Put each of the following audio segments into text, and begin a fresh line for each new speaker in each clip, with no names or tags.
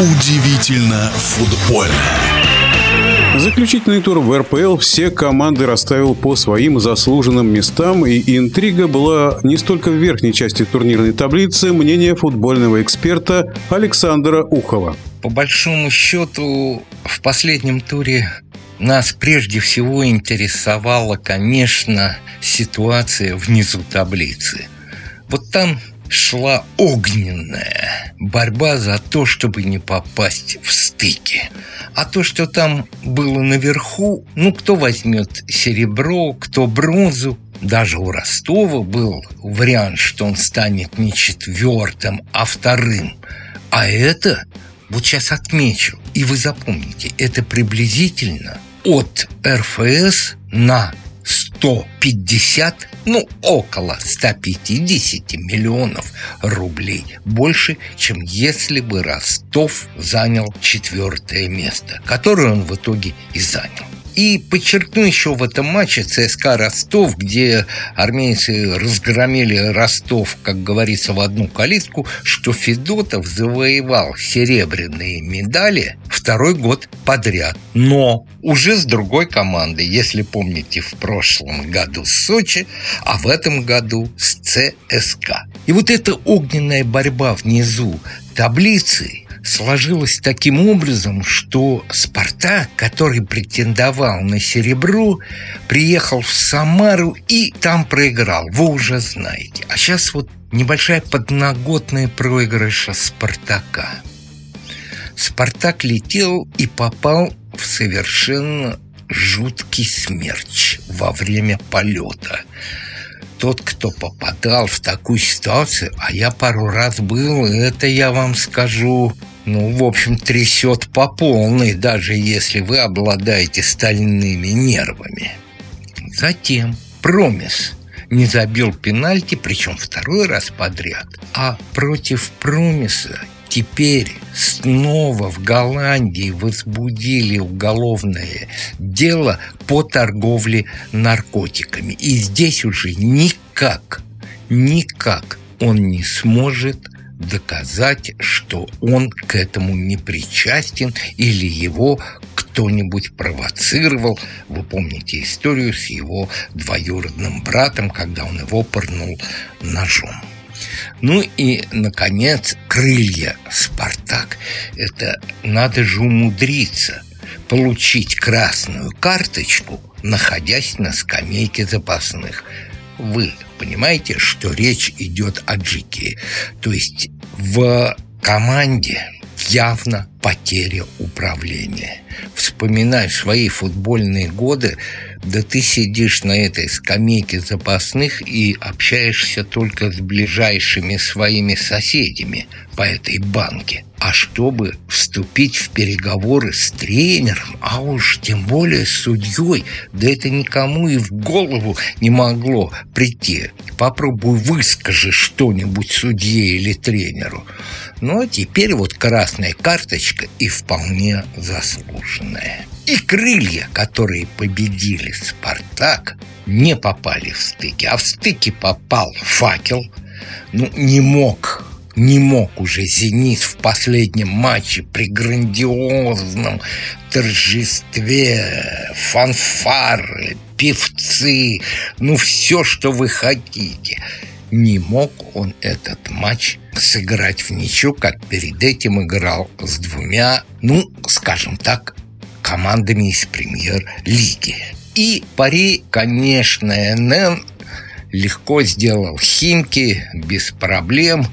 Удивительно футбольно.
Заключительный тур в РПЛ все команды расставил по своим заслуженным местам, и интрига была не столько в верхней части турнирной таблицы, мнение футбольного эксперта Александра Ухова.
По большому счету, в последнем туре нас прежде всего интересовала, конечно, ситуация внизу таблицы. Вот там шла огненная борьба за то, чтобы не попасть в стыки. А то, что там было наверху, ну, кто возьмет серебро, кто бронзу, даже у Ростова был вариант, что он станет не четвертым, а вторым. А это, вот сейчас отмечу, и вы запомните, это приблизительно от РФС на 150, ну, около 150 миллионов рублей. Больше, чем если бы Ростов занял четвертое место, которое он в итоге и занял. И подчеркну еще в этом матче ЦСКА Ростов, где армейцы разгромили Ростов, как говорится, в одну калитку, что Федотов завоевал серебряные медали второй год подряд. Но уже с другой командой, если помните, в прошлом году с Сочи, а в этом году с ЦСКА. И вот эта огненная борьба внизу таблицы сложилось таким образом, что «Спартак», который претендовал на серебро, приехал в Самару и там проиграл. Вы уже знаете. А сейчас вот небольшая подноготная проигрыша «Спартака». «Спартак» летел и попал в совершенно жуткий смерч во время полета – тот, кто попадал в такую ситуацию, а я пару раз был, это я вам скажу, ну, в общем, трясет по полной, даже если вы обладаете стальными нервами. Затем Промис не забил пенальти, причем второй раз подряд, а против Промиса теперь снова в Голландии возбудили уголовное дело по торговле наркотиками. И здесь уже никак, никак он не сможет доказать, что он к этому не причастен или его кто-нибудь провоцировал. Вы помните историю с его двоюродным братом, когда он его пырнул ножом. Ну и, наконец, крылья «Спартак». Это надо же умудриться получить красную карточку, находясь на скамейке запасных. Вы понимаете, что речь идет о Джике. То есть в команде явно потеря управления. Вспоминай свои футбольные годы, да ты сидишь на этой скамейке запасных и общаешься только с ближайшими своими соседями по этой банке. А чтобы вступить в переговоры с тренером, а уж тем более с судьей, да это никому и в голову не могло прийти. Попробуй выскажи что-нибудь судье или тренеру. Ну, а теперь вот красная карточка и вполне заслуженная. И крылья, которые победили «Спартак», не попали в стыки, а в стыки попал «Факел». Ну, не мог не мог уже «Зенит» в последнем матче при грандиозном торжестве, фанфары, певцы, ну все, что вы хотите. Не мог он этот матч сыграть в ничью, как перед этим играл с двумя, ну, скажем так, командами из премьер-лиги. И пари, конечно, НН легко сделал Химки без проблем.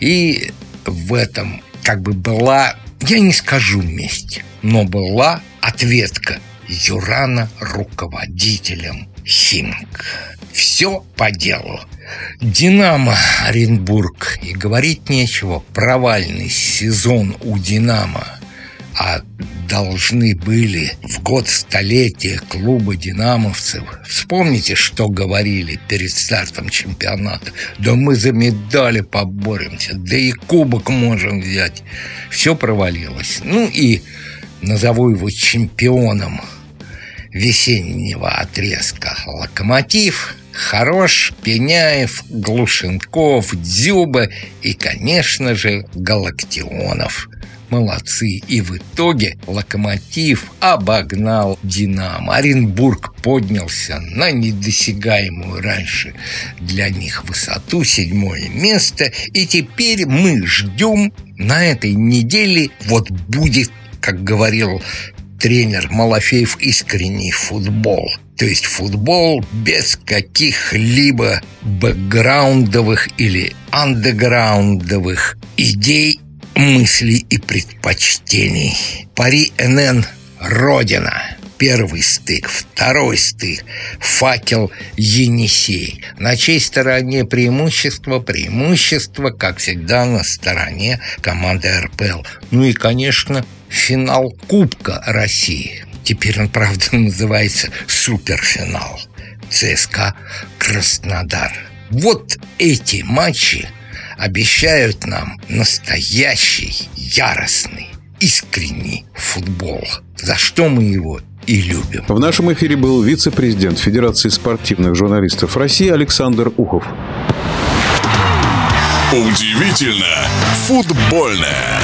И в этом как бы была, я не скажу месть, но была ответка Юрана руководителем Химк. Все по делу. Динамо Оренбург. И говорить нечего. Провальный сезон у Динамо. А должны были в год столетия клуба «Динамовцев». Вспомните, что говорили перед стартом чемпионата. Да мы за медали поборемся, да и кубок можем взять. Все провалилось. Ну и назову его чемпионом весеннего отрезка «Локомотив», Хорош, Пеняев, Глушенков, Дзюба и, конечно же, Галактионов – молодцы. И в итоге «Локомотив» обогнал «Динамо». Оренбург поднялся на недосягаемую раньше для них высоту, седьмое место. И теперь мы ждем на этой неделе, вот будет, как говорил тренер Малафеев, искренний футбол. То есть футбол без каких-либо бэкграундовых или андеграундовых идей, мыслей и предпочтений. Пари НН «Родина». Первый стык, второй стык, факел Енисей. На чьей стороне преимущество? Преимущество, как всегда, на стороне команды РПЛ. Ну и, конечно, финал Кубка России. Теперь он, правда, называется суперфинал. ЦСКА Краснодар. Вот эти матчи обещают нам настоящий, яростный, искренний футбол. За что мы его и любим.
В нашем эфире был вице-президент Федерации спортивных журналистов России Александр Ухов.
Удивительно футбольное.